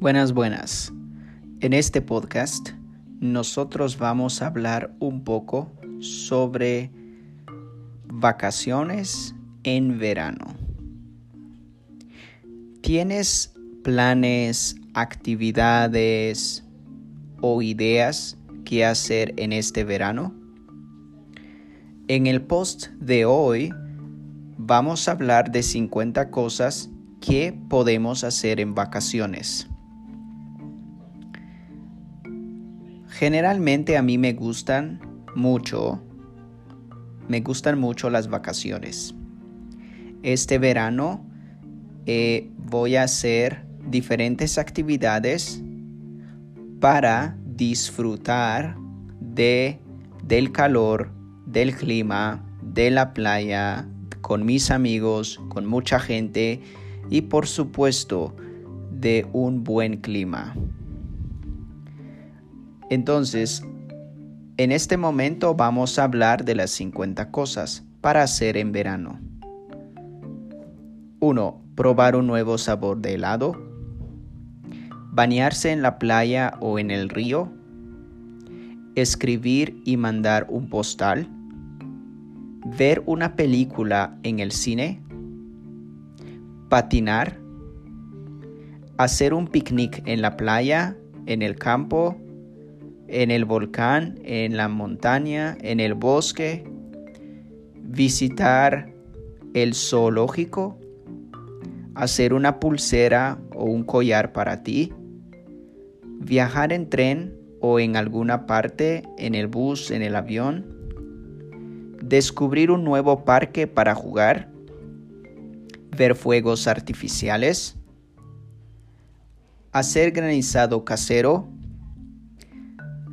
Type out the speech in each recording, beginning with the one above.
Buenas, buenas. En este podcast nosotros vamos a hablar un poco sobre vacaciones en verano. ¿Tienes planes, actividades o ideas que hacer en este verano? En el post de hoy vamos a hablar de 50 cosas que podemos hacer en vacaciones. Generalmente a mí me gustan mucho, me gustan mucho las vacaciones. Este verano eh, voy a hacer diferentes actividades para disfrutar de, del calor, del clima, de la playa, con mis amigos, con mucha gente y por supuesto de un buen clima. Entonces, en este momento vamos a hablar de las 50 cosas para hacer en verano. 1. Probar un nuevo sabor de helado. Bañarse en la playa o en el río. Escribir y mandar un postal. Ver una película en el cine. Patinar. Hacer un picnic en la playa, en el campo en el volcán, en la montaña, en el bosque, visitar el zoológico, hacer una pulsera o un collar para ti, viajar en tren o en alguna parte, en el bus, en el avión, descubrir un nuevo parque para jugar, ver fuegos artificiales, hacer granizado casero,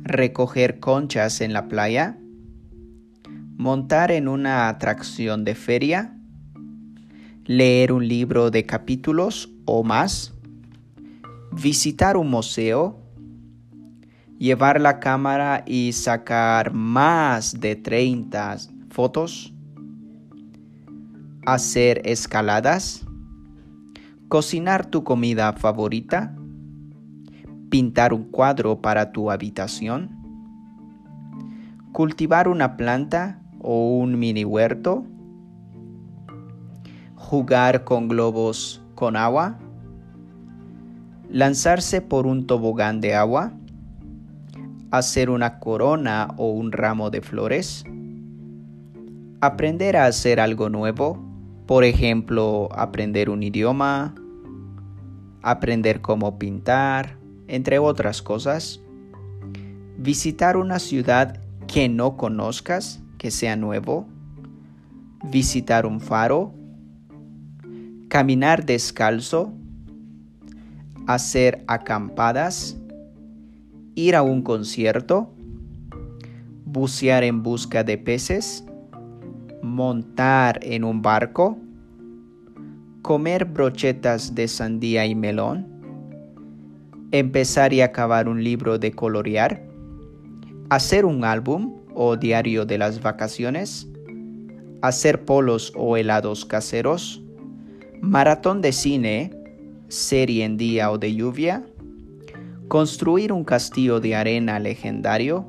recoger conchas en la playa, montar en una atracción de feria, leer un libro de capítulos o más, visitar un museo, llevar la cámara y sacar más de 30 fotos, hacer escaladas, cocinar tu comida favorita, pintar un cuadro para tu habitación, cultivar una planta o un mini huerto, jugar con globos con agua, lanzarse por un tobogán de agua, hacer una corona o un ramo de flores, aprender a hacer algo nuevo, por ejemplo, aprender un idioma, aprender cómo pintar, entre otras cosas, visitar una ciudad que no conozcas, que sea nuevo, visitar un faro, caminar descalzo, hacer acampadas, ir a un concierto, bucear en busca de peces, montar en un barco, comer brochetas de sandía y melón, empezar y acabar un libro de colorear, hacer un álbum o diario de las vacaciones, hacer polos o helados caseros, maratón de cine, serie en día o de lluvia, construir un castillo de arena legendario,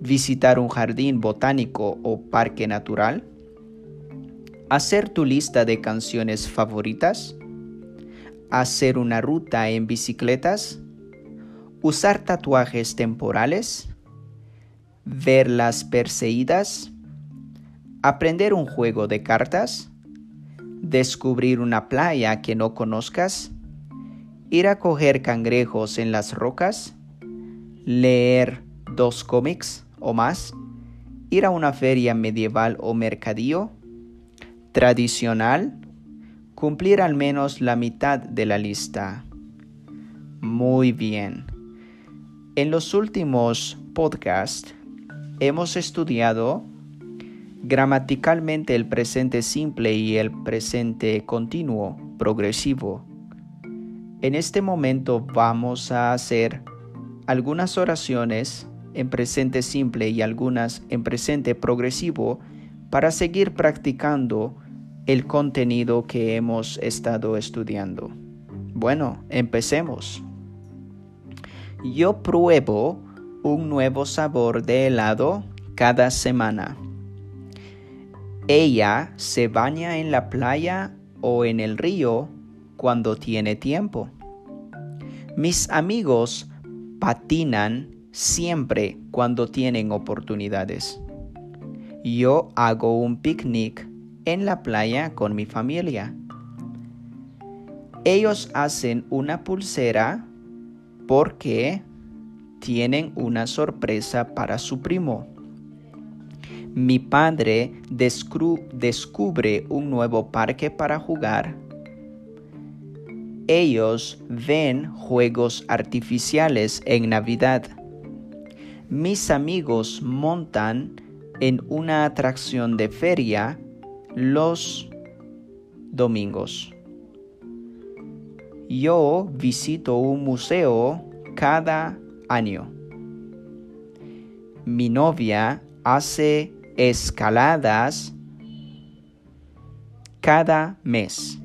visitar un jardín botánico o parque natural, hacer tu lista de canciones favoritas, hacer una ruta en bicicletas, usar tatuajes temporales, ver las perseguidas, aprender un juego de cartas, descubrir una playa que no conozcas, ir a coger cangrejos en las rocas, leer dos cómics o más, ir a una feria medieval o mercadillo, tradicional, cumplir al menos la mitad de la lista. Muy bien. En los últimos podcasts hemos estudiado gramaticalmente el presente simple y el presente continuo progresivo. En este momento vamos a hacer algunas oraciones en presente simple y algunas en presente progresivo para seguir practicando el contenido que hemos estado estudiando. Bueno, empecemos. Yo pruebo un nuevo sabor de helado cada semana. Ella se baña en la playa o en el río cuando tiene tiempo. Mis amigos patinan siempre cuando tienen oportunidades. Yo hago un picnic en la playa con mi familia. Ellos hacen una pulsera porque tienen una sorpresa para su primo. Mi padre descubre un nuevo parque para jugar. Ellos ven juegos artificiales en Navidad. Mis amigos montan en una atracción de feria los domingos. Yo visito un museo cada año. Mi novia hace escaladas cada mes.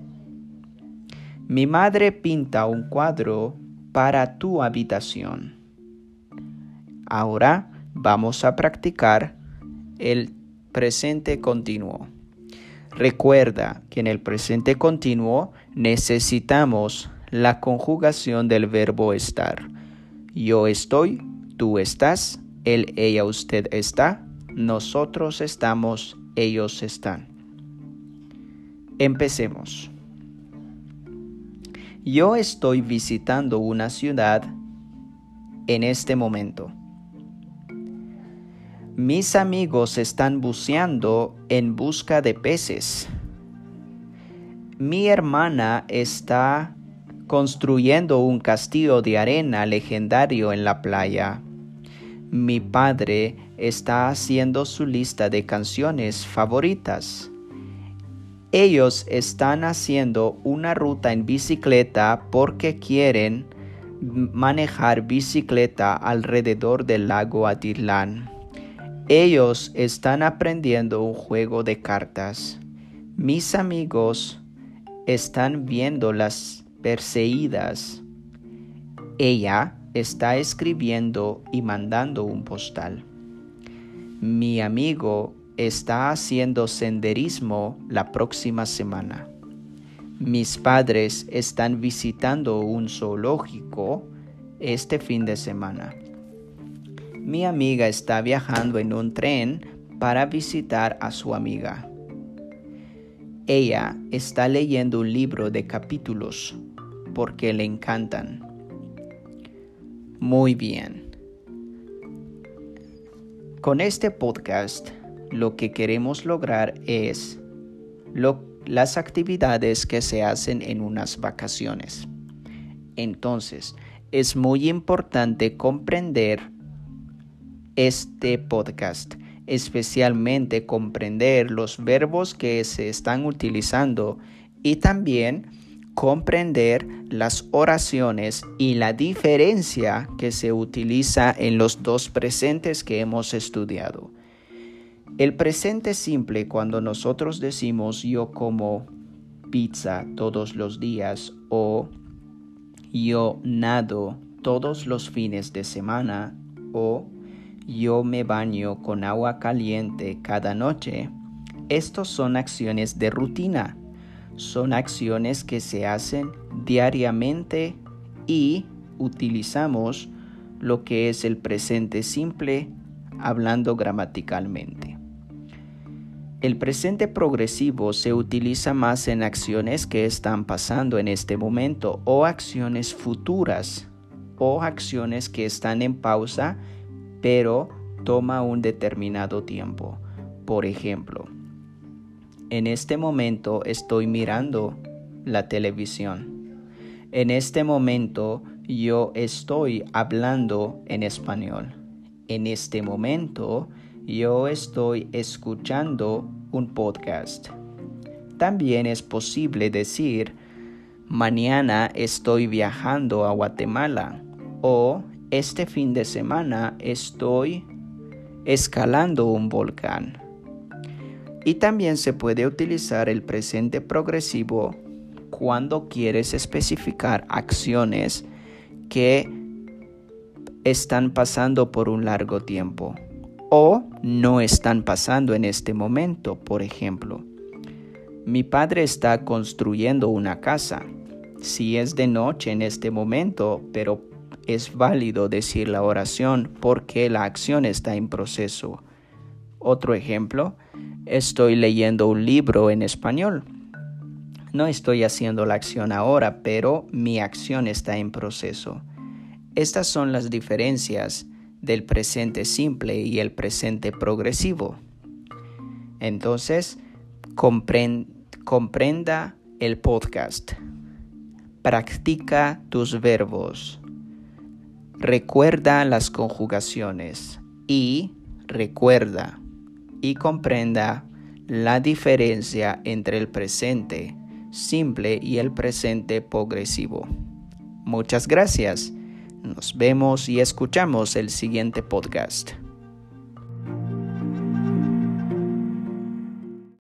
Mi madre pinta un cuadro para tu habitación. Ahora vamos a practicar el presente continuo. Recuerda que en el presente continuo necesitamos la conjugación del verbo estar. Yo estoy, tú estás, él, ella, usted está, nosotros estamos, ellos están. Empecemos. Yo estoy visitando una ciudad en este momento. Mis amigos están buceando en busca de peces. Mi hermana está construyendo un castillo de arena legendario en la playa. Mi padre está haciendo su lista de canciones favoritas. Ellos están haciendo una ruta en bicicleta porque quieren manejar bicicleta alrededor del lago Atirlán. Ellos están aprendiendo un juego de cartas. Mis amigos están viendo las perseguidas. Ella está escribiendo y mandando un postal. Mi amigo está haciendo senderismo la próxima semana. Mis padres están visitando un zoológico este fin de semana. Mi amiga está viajando en un tren para visitar a su amiga. Ella está leyendo un libro de capítulos porque le encantan. Muy bien. Con este podcast lo que queremos lograr es las actividades que se hacen en unas vacaciones. Entonces, es muy importante comprender este podcast, especialmente comprender los verbos que se están utilizando y también comprender las oraciones y la diferencia que se utiliza en los dos presentes que hemos estudiado. El presente simple cuando nosotros decimos yo como pizza todos los días o yo nado todos los fines de semana o yo me baño con agua caliente cada noche. Estos son acciones de rutina. Son acciones que se hacen diariamente y utilizamos lo que es el presente simple hablando gramaticalmente. El presente progresivo se utiliza más en acciones que están pasando en este momento o acciones futuras o acciones que están en pausa pero toma un determinado tiempo. Por ejemplo, en este momento estoy mirando la televisión. En este momento yo estoy hablando en español. En este momento yo estoy escuchando un podcast. También es posible decir, mañana estoy viajando a Guatemala o este fin de semana estoy escalando un volcán. Y también se puede utilizar el presente progresivo cuando quieres especificar acciones que están pasando por un largo tiempo o no están pasando en este momento. Por ejemplo, mi padre está construyendo una casa. Si es de noche en este momento, pero es válido decir la oración porque la acción está en proceso. Otro ejemplo, estoy leyendo un libro en español. No estoy haciendo la acción ahora, pero mi acción está en proceso. Estas son las diferencias del presente simple y el presente progresivo. Entonces, comprenda el podcast. Practica tus verbos. Recuerda las conjugaciones y recuerda y comprenda la diferencia entre el presente simple y el presente progresivo. Muchas gracias. Nos vemos y escuchamos el siguiente podcast.